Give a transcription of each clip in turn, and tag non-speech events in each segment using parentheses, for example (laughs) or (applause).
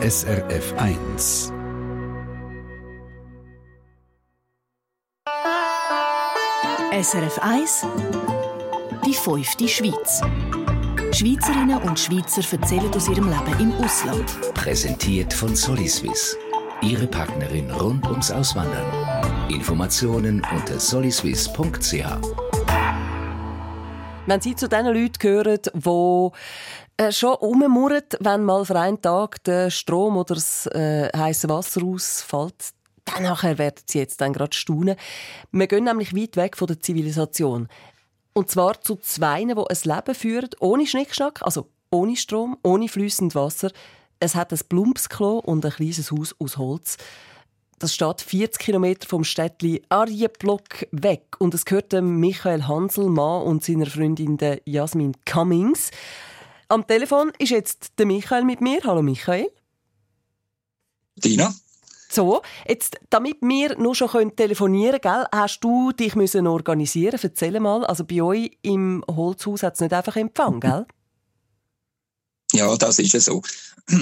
SRF 1. SRF 1 Die fünfte Schweiz. Schweizerinnen und Schweizer erzählen aus ihrem Leben im Ausland. Präsentiert von Soliswiss. Ihre Partnerin rund ums Auswandern. Informationen unter soliswiss.ch. Wenn Sie zu den Leuten gehören, die äh, schon rummurren, wenn mal für einen Tag der Strom oder das äh, heiße Wasser ausfällt, dann nachher werden Sie jetzt dann gerade staunen. Wir gehen nämlich weit weg von der Zivilisation. Und zwar zu Zweien, die ein Leben führen, ohne Schnickschnack, also ohne Strom, ohne fließend Wasser. Es hat ein Plumpsklo und ein kleines Haus aus Holz. Das steht 40 Kilometer vom Städtli Arjeplock weg und es gehört dem Michael Hanselmann und seiner Freundin Jasmin Cummings. Am Telefon ist jetzt der Michael mit mir. Hallo Michael. Dina. So, jetzt, damit wir nur schon telefonieren können, hast du dich müssen organisieren Erzähl mal, also bei euch im Holzhaus hat es nicht einfach Empfang, gell? Ja, das ist ja so.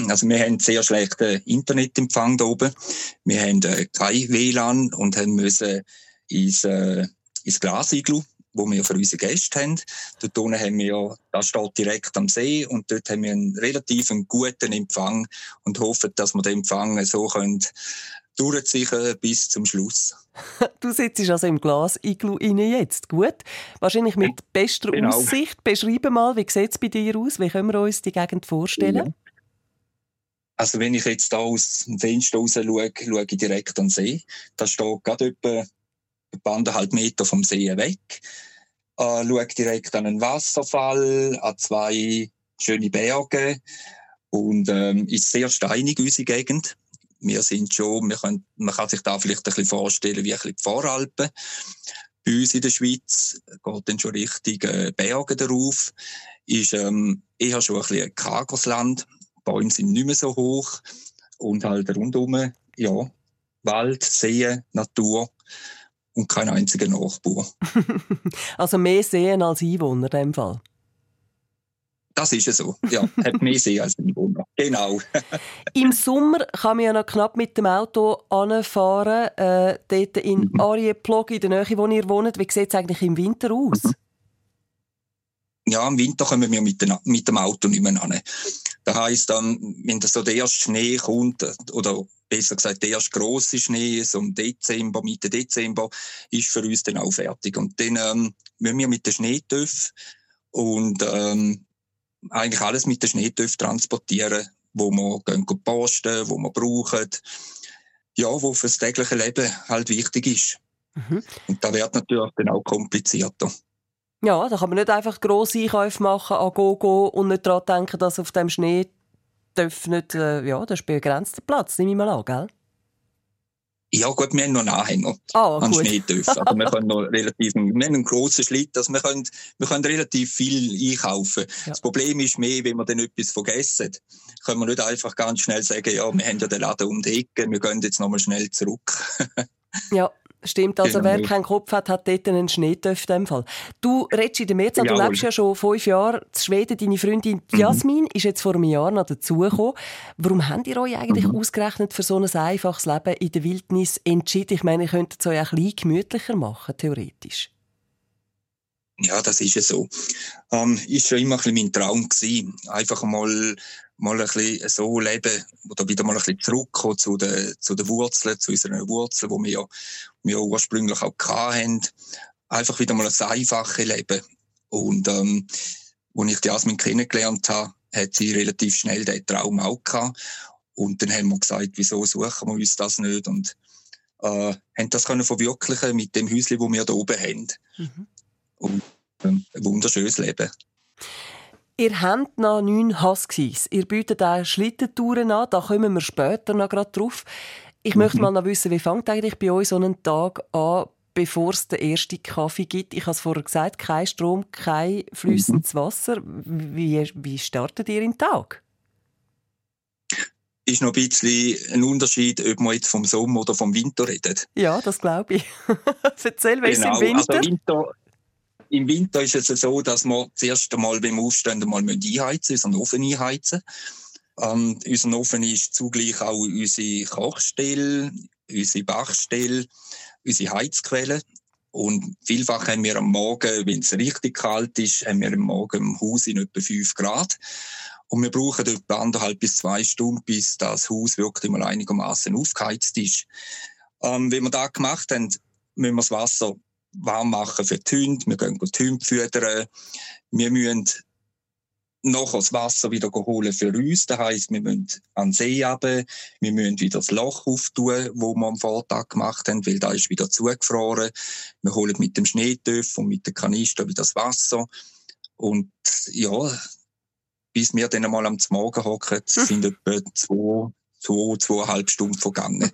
Also wir haben sehr schlechten Internetempfang da oben. Wir haben äh, kein WLAN und haben müssen ins, äh, ins Glasiglu, wo wir für unsere Gäste haben. Dort unten haben wir, das steht direkt am See und dort haben wir einen relativ guten Empfang und hoffen, dass wir den Empfang so können durchziehen bis zum Schluss. (laughs) du sitzt also im Glas Iglu jetzt. Gut. Wahrscheinlich mit bester genau. Aussicht. Beschreibe mal, wie sieht es bei dir aus? Wie können wir uns die Gegend vorstellen? Ja. Also wenn ich jetzt da aus dem Fenster raus schaue, schaue ich direkt an den See. Da steht gerade etwa anderthalb Meter vom See weg. Äh, schaue direkt an einen Wasserfall, an zwei schöne Berge und ähm, ist sehr steinig, unsere Gegend wir sind schon, wir können, man kann sich da vielleicht ein bisschen vorstellen wie ein bisschen die Voralpen. Bei uns in der Schweiz geht dann schon richtig äh, Berge darauf, ist ähm, eher schon ein bisschen ein karges Land. Bäume sind nicht mehr so hoch und halt rundum, ja, Wald, See, Natur und kein einziger Nachbar. (laughs) also mehr Seen als Einwohner in dem Fall? Das ist so. Ja, hat mehr See als Einwohner. Genau. (laughs) Im Sommer kann man ja noch knapp mit dem Auto anfahren, äh, dort in mhm. Arjeplog, in der Nähe, wo ihr wohnt. Wie sieht es eigentlich im Winter aus? Ja, im Winter kommen wir mit, den, mit dem Auto nicht mehr an. Das heisst, dann, wenn das so der erste Schnee kommt, oder besser gesagt, der erste grosse Schnee, so im Dezember, Mitte Dezember, ist für uns dann auch fertig. Und dann ähm, müssen wir mit den Schneetöpfen und ähm, eigentlich alles mit den Schneetöpfen transportieren, wo wir gehen posten, wo wir brauchen, ja, wo fürs tägliche Leben halt wichtig ist. Mhm. Und da wird natürlich dann auch komplizierter. Ja, da kann man nicht einfach grosse Einkäufe machen an Gogo und nicht daran denken, dass auf dem Schnee nicht, äh, ja, das ist begrenzter Platz, nehme ich mal an, gell? Ja gut, wir haben noch einen Anhänger oh, an Schneetöpfen. Also wir können noch relativ, wir haben einen grossen Schlitt, also wir können, wir können relativ viel einkaufen. Ja. Das Problem ist mehr, wenn wir dann etwas vergessen, können wir nicht einfach ganz schnell sagen, ja, wir haben ja den Laden um die Ecke, wir gehen jetzt nochmal schnell zurück. ja, Stimmt, also genau. wer keinen Kopf hat, hat dort einen Schneetöff in dem Fall. Du redest in der Mehrzahl, du lebst ja schon fünf Jahre in Schweden. Deine Freundin mhm. Jasmin mhm. ist jetzt vor einem Jahr noch dazugekommen. Warum habt ihr euch eigentlich mhm. ausgerechnet für so ein einfaches Leben in der Wildnis entschieden? Ich meine, ihr könntet es euch ein bisschen gemütlicher machen, theoretisch. Ja, das ist ja so. Ähm, ist schon immer ein bisschen mein Traum gewesen. Einfach mal mal ein bisschen so leben oder wieder mal ein bisschen zurückkommen zu den, zu den Wurzeln, zu unseren Wurzeln, die wir ja, wir ursprünglich auch hatten. Einfach wieder mal ein einfaches Leben. Und, ähm, als ich die Jasmin kennengelernt habe, hat sie relativ schnell den Traum auch gehabt. Und dann haben wir gesagt, wieso suchen wir uns das nicht? Und, äh, haben das können verwirklichen mit dem Häuschen, das wir hier oben haben. Mhm. Und, ähm, ein wunderschönes Leben. Ihr habt noch neun Huskies. Ihr bietet auch Schlittentouren an. Da kommen wir später noch gerade drauf. Ich mhm. möchte mal noch wissen, wie fängt eigentlich bei euch so einen Tag an, bevor es den ersten Kaffee gibt? Ich habe es vorher gesagt, kein Strom, kein flüssendes mhm. Wasser. Wie, wie startet ihr den Tag? ist noch ein bisschen ein Unterschied, ob man jetzt vom Sommer oder vom Winter redet. Ja, das glaube ich. (laughs) Erzähl, wie genau. ist im Winter? Also Winter im Winter ist es so, dass wir zuerst einmal beim Aufstehen einmal einheizen müssen, unseren Ofen einheizen. Ähm, unser Ofen ist zugleich auch unsere Kochstelle, unsere Bachstelle, unsere Heizquelle. Und vielfach haben wir am Morgen, wenn es richtig kalt ist, haben wir am Morgen im Haus in etwa 5 Grad. Und wir brauchen etwa anderthalb bis zwei Stunden, bis das Haus wirklich mal einigermaßen aufgeheizt ist. Ähm, wenn wir das gemacht haben, müssen wir das Wasser warm machen für die Hunde. Wir gehen die Hunde füttern. Wir müssen noch das Wasser wieder holen für uns. Das heisst, wir müssen an den See runter, wir müssen wieder das Loch auftun, wo wir am Vortag gemacht haben, weil da ist wieder zugefroren. Wir holen mit dem Schneetöpf und mit dem Kanister wieder das Wasser. Und ja, bis wir dann einmal am Morgen hocken, (laughs) sind etwa zwei, zwei, zweieinhalb Stunden vergangen.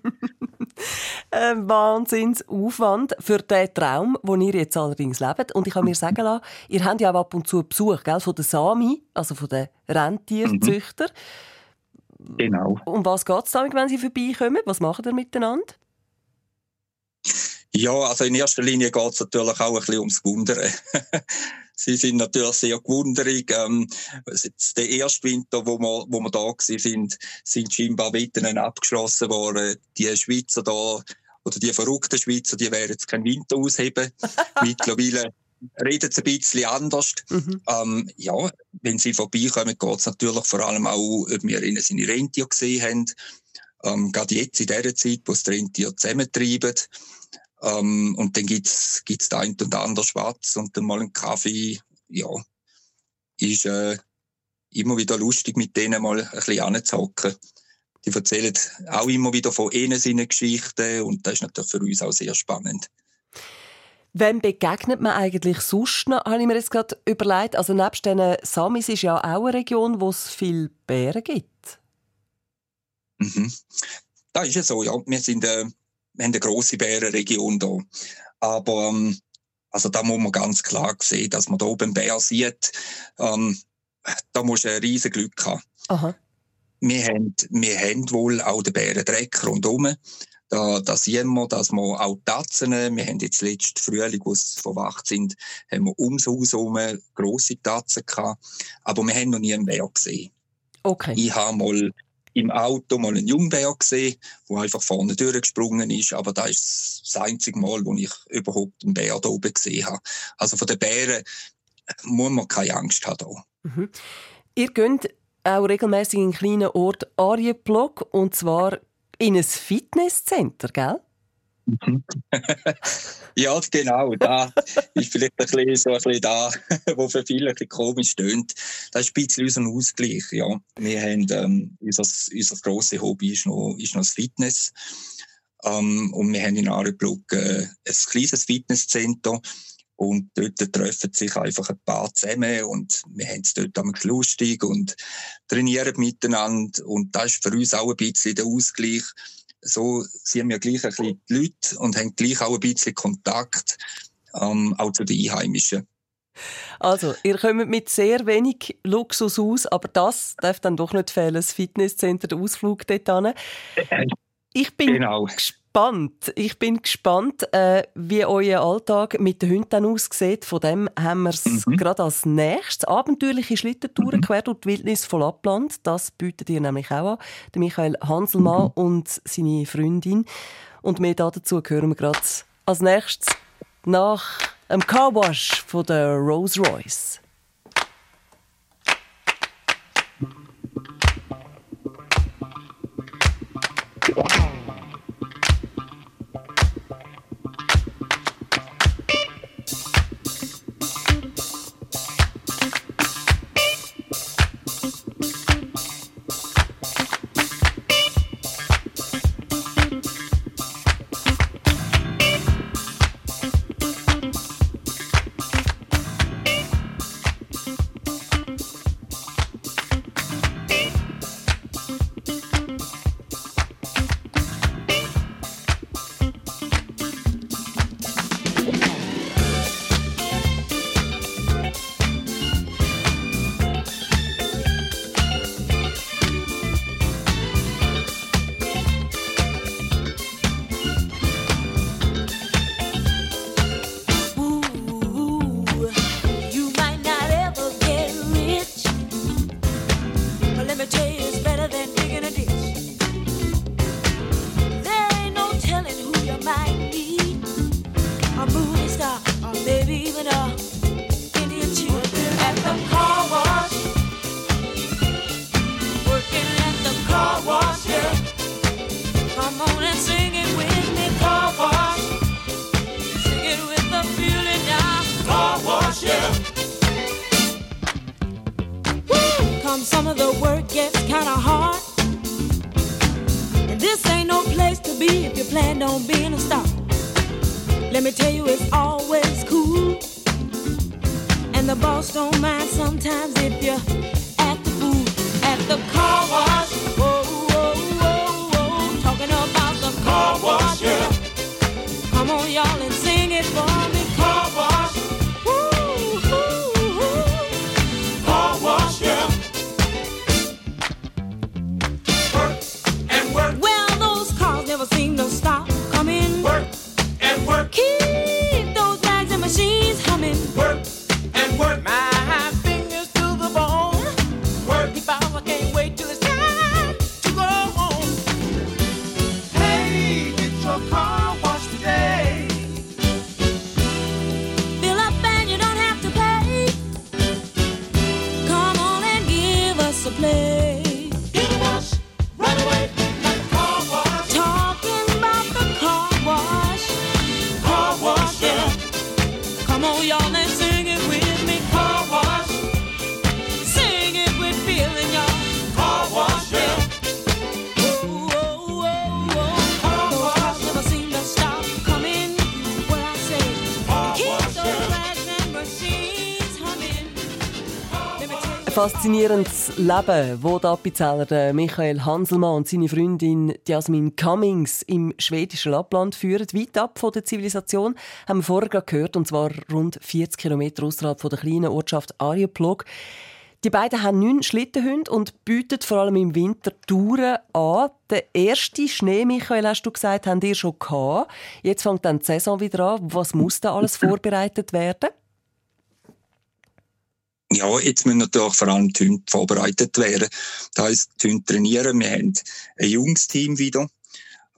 (laughs) Ein Wahnsinnsaufwand für den Traum, den ihr jetzt allerdings lebt. Und ich habe mir sagen lassen, ihr habt ja auch ab und zu Besuch gell, von den Sami, also von den Rentierzüchtern. Mhm. Genau. Um was geht es da, wenn sie vorbeikommen? Was machen ihr miteinander? Ja, also in erster Linie geht es natürlich auch ein bisschen ums Wundern. (laughs) Sie sind natürlich sehr gewunderig. Ähm, der erste Winter, wo wir, wo wir da waren, sind, sind scheinbar Wetten abgeschlossen worden. Die Schweizer da, oder die verrückten Schweizer, die werden jetzt keinen Winter ausheben. (laughs) Mittlerweile reden sie ein bisschen anders. Mhm. Ähm, ja, wenn sie vorbeikommen, geht es natürlich vor allem auch, ob wir ihnen seine Rentier gesehen haben. Ähm, gerade jetzt in dieser Zeit, wo sie die Rentier zusammentreiben. Ähm, und dann gibt's gibt's da ein und andere Schwarz und dann mal einen Kaffee. Ja, ist äh, immer wieder lustig, mit denen mal ein bisschen anzuhocken. Die erzählen auch immer wieder von ihnen seinen Geschichten und das ist natürlich für uns auch sehr spannend. Wem begegnet man eigentlich sonst noch, habe ich mir jetzt gerade überlegt. Also nebst den Samis ist ja auch eine Region, wo es viele Bären gibt. Mhm. Da ist es so, ja. Wir sind äh, wir haben eine grosse Bärenregion da. Aber ähm, also da muss man ganz klar sehen, dass man da oben Bär sieht. Ähm, da muss ein riesen Glück haben. Aha. Wir haben, wir haben wohl auch den Bärendreck rundherum. Da, da sehen wir, dass wir auch Tatzen, wir haben jetzt letzten Frühling, wo sie verwacht sind, haben wir ums Haus herum grosse Tatzen gehabt. Aber wir haben noch nie einen Bär gesehen. Okay. Ich habe mal im Auto mal einen Jungbär gesehen, der einfach vorne durchgesprungen ist. Aber das ist das einzige Mal, wo ich überhaupt einen Bär da oben gesehen habe. Also von den Bären muss man keine Angst haben. Mhm. Ihr geht auch regelmäßig in einen kleinen Ort Arienblock und zwar in ein Fitnesscenter, gell? (laughs) ja, genau. Da ist vielleicht ein bisschen so ein bisschen da, (laughs) wo für viele ein bisschen komisch tönt. Das ist ein bisschen unser Ausgleich. Ja. Wir haben, ähm, unser, unser grosses Hobby ist noch, ist noch das Fitness. Ähm, und wir haben in Areblock äh, ein kleines Fitnesscenter. Und dort treffen sich einfach ein paar zusammen und wir haben es dort am lustig und trainieren miteinander. Und das ist für uns auch ein bisschen der Ausgleich so sind wir gleich ein bisschen die Leute und haben gleich auch ein bisschen Kontakt, ähm, auch zu den Einheimischen. Also, ihr kommt mit sehr wenig Luxus aus, aber das darf dann doch nicht fehlen, das Fitnesscenter, der Ausflug dort hin. Ich bin genau gespannt. Ich bin gespannt, äh, wie euer Alltag mit den Hunden aussieht. Von dem haben wir es mhm. gerade als nächstes. Abenteuerliche Schlittentouren mhm. quer durch die Wildnis von Lappland. Das bietet ihr nämlich auch an. Der Michael Hanselmann mhm. und seine Freundin. Und mehr dazu hören wir gerade als nächstes nach einem Carwash von der Rolls Royce. Of the work gets kinda hard. And this ain't no place to be if you plan on being a star. Let me tell you, it's always cool. And the boss don't mind sometimes if you act the fool at the car wash. Whoa. Talking about the car wash, yeah. Come on, y'all, and sing it for me. Faszinierendes Leben, wo der Appenzeller der Michael Hanselmann und seine Freundin Jasmin Cummings im schwedischen Lappland führen. Weit ab von der Zivilisation haben wir vorher gehört, und zwar rund 40 Kilometer außerhalb der kleinen Ortschaft Arjeplog. Die beiden haben neun Schlittenhunde und bieten vor allem im Winter Touren an. Der erste Schnee, Michael, hast du gesagt, haben ihr schon gehabt. Jetzt fängt dann die Saison wieder an. Was muss da alles vorbereitet werden? Ja, jetzt müssen natürlich vor allem die Hunde vorbereitet werden. Das heisst, die Hunde trainieren. Wir haben ein Jungsteam wieder.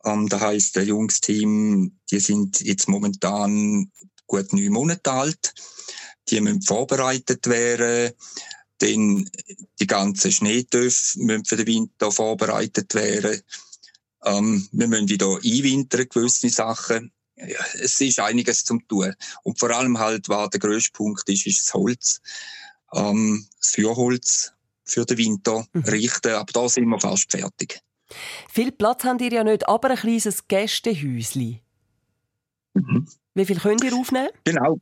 Ähm, das heisst, ein Jungsteam, die sind jetzt momentan gut neun Monate alt. Die müssen vorbereitet werden. Dann die ganzen Schneetöpfe müssen für den Winter vorbereitet werden. Ähm, wir müssen wieder einwintern, gewisse Sachen. Ja, es ist einiges zum tun. Und vor allem halt, was der grösste Punkt ist, ist das Holz ähm, das Feuerholz für den Winter Mhm. richten. Aber da sind wir fast fertig. Viel Platz habt ihr ja nicht, aber ein kleines Gästehäuschen. Mhm. Wie viel könnt ihr aufnehmen? Genau.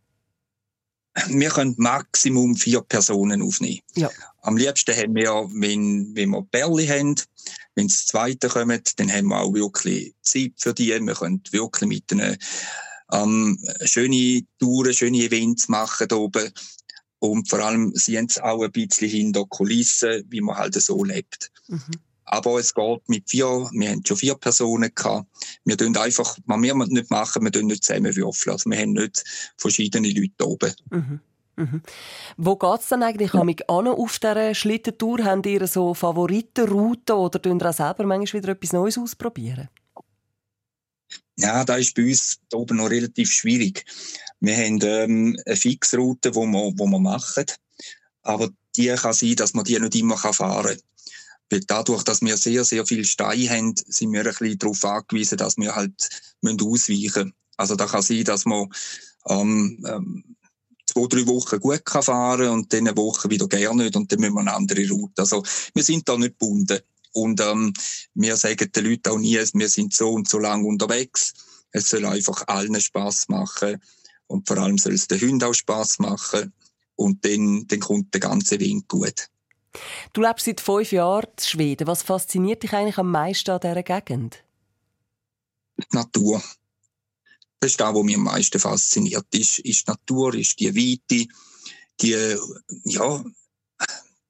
Wir können Maximum vier Personen aufnehmen. Ja. Am liebsten haben wir, wenn, wenn wir Bärli haben, wenn das zweite kommt, dann haben wir auch wirklich Zeit für die. Wir können wirklich mit ihnen ähm, schöne Touren, schöne Events machen da oben. Und vor allem sind sie auch ein bisschen hinter Kulissen, wie man halt so lebt. Mhm. Aber es geht mit vier, wir haben schon vier Personen gehabt. Wir tun einfach, was wir nicht machen, wir tun nicht zusammenwürfeln. Also wir haben nicht verschiedene Leute oben. Mhm. Mhm. Wo geht es dann eigentlich ja. an auf dieser Schlittentour? Habt ihr so Favoritenrouten oder tun ihr auch selber manchmal wieder etwas Neues ausprobieren? Ja, da ist bei uns da oben noch relativ schwierig. Wir haben ähm, eine Fixroute, die wir, wo wir machen. Aber die kann sein, dass man die nicht immer fahren kann. Weil dadurch, dass wir sehr, sehr viel Steine haben, sind wir ein bisschen darauf angewiesen, dass wir halt ausweichen müssen. Also da kann sein, dass man ähm, ähm, zwei, drei Wochen gut kann fahren und dann eine Woche wieder gerne nicht und dann müssen wir eine andere Route. Also wir sind da nicht gebunden. Und ähm, wir sagen den Leuten auch nie, wir sind so und so lang unterwegs. Es soll einfach allen Spaß machen und vor allem soll es den Hunden auch Spaß machen und dann, dann kommt der ganze Wind gut. Du lebst seit fünf Jahren in Schweden. Was fasziniert dich eigentlich am meisten an dieser Gegend? Die Natur. Das ist das, was mich am meisten fasziniert. Ist, ist die Natur, ist die Weite, die, ja,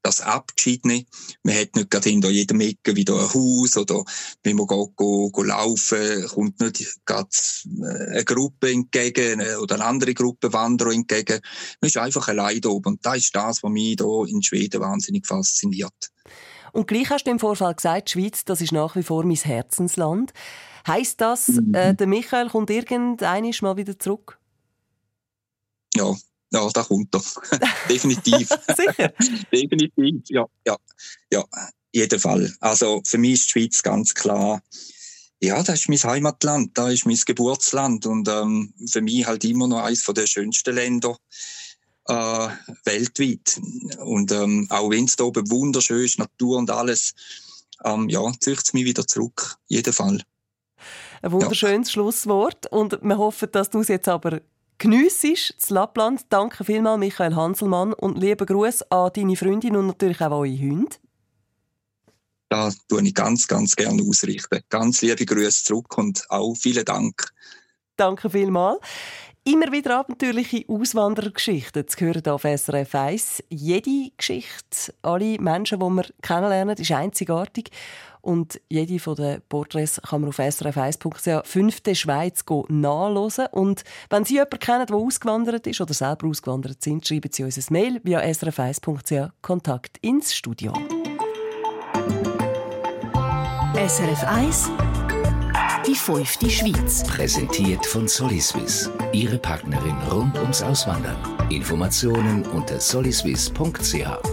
das Abgeschiedene. Man hat nicht gerade hinter jedem Ecke wieder ein Haus oder wenn man geht, go, go laufen, kommt nicht gerade eine Gruppe entgegen oder eine andere Gruppe Wanderer entgegen. Man ist einfach allein da oben. Und das ist das, was mich hier in Schweden wahnsinnig fasziniert. Und gleich hast du im Vorfall gesagt, die Schweiz, das ist nach wie vor mein Herzensland. Heißt das, mhm. äh, der Michael kommt irgendeinisch mal wieder zurück? Ja, ja, da kommt er. (laughs) Definitiv. (laughs) Sicher? Definitiv, ja, ja, ja, jeden Fall. Also für mich ist die Schweiz ganz klar, ja, das ist mein Heimatland, das ist mein Geburtsland und ähm, für mich halt immer noch eines der schönsten Länder. äh, weltweit. Und ähm, auch wenn es da oben wunderschön ist, Natur und alles, ähm, ja, zieht es mich wieder zurück. Jeden Fall. Ein wunderschönes ja. Schlusswort. Und wir hoffen, dass du es jetzt aber geniessest, das Lappland. Danke vielmals, Michael Hanselmann. Und lieben Gruß an deine Freundin und natürlich auch an eure Hunde. Das tue ich ganz, ganz gerne ausrichten. Ganz liebe Grüße zurück und auch vielen Dank. Danke vielmals. Immer wieder abenteuerliche Auswanderergeschichten zu hören auf SRF 1. Jede Geschichte, alle Menschen, die wir kennenlernen, ist einzigartig. Und jede von den Porträts kann man auf srf1.ch «Fünfte Schweiz» nachlesen. Und wenn Sie jemanden kennen, der ausgewandert ist oder selber ausgewandert sind, schreiben Sie uns ein Mail via srf1.ch «Kontakt ins Studio». SRF 1 die fünfte Schweiz. Präsentiert von Soliswiss. Ihre Partnerin rund ums Auswandern. Informationen unter soliswiss.ch.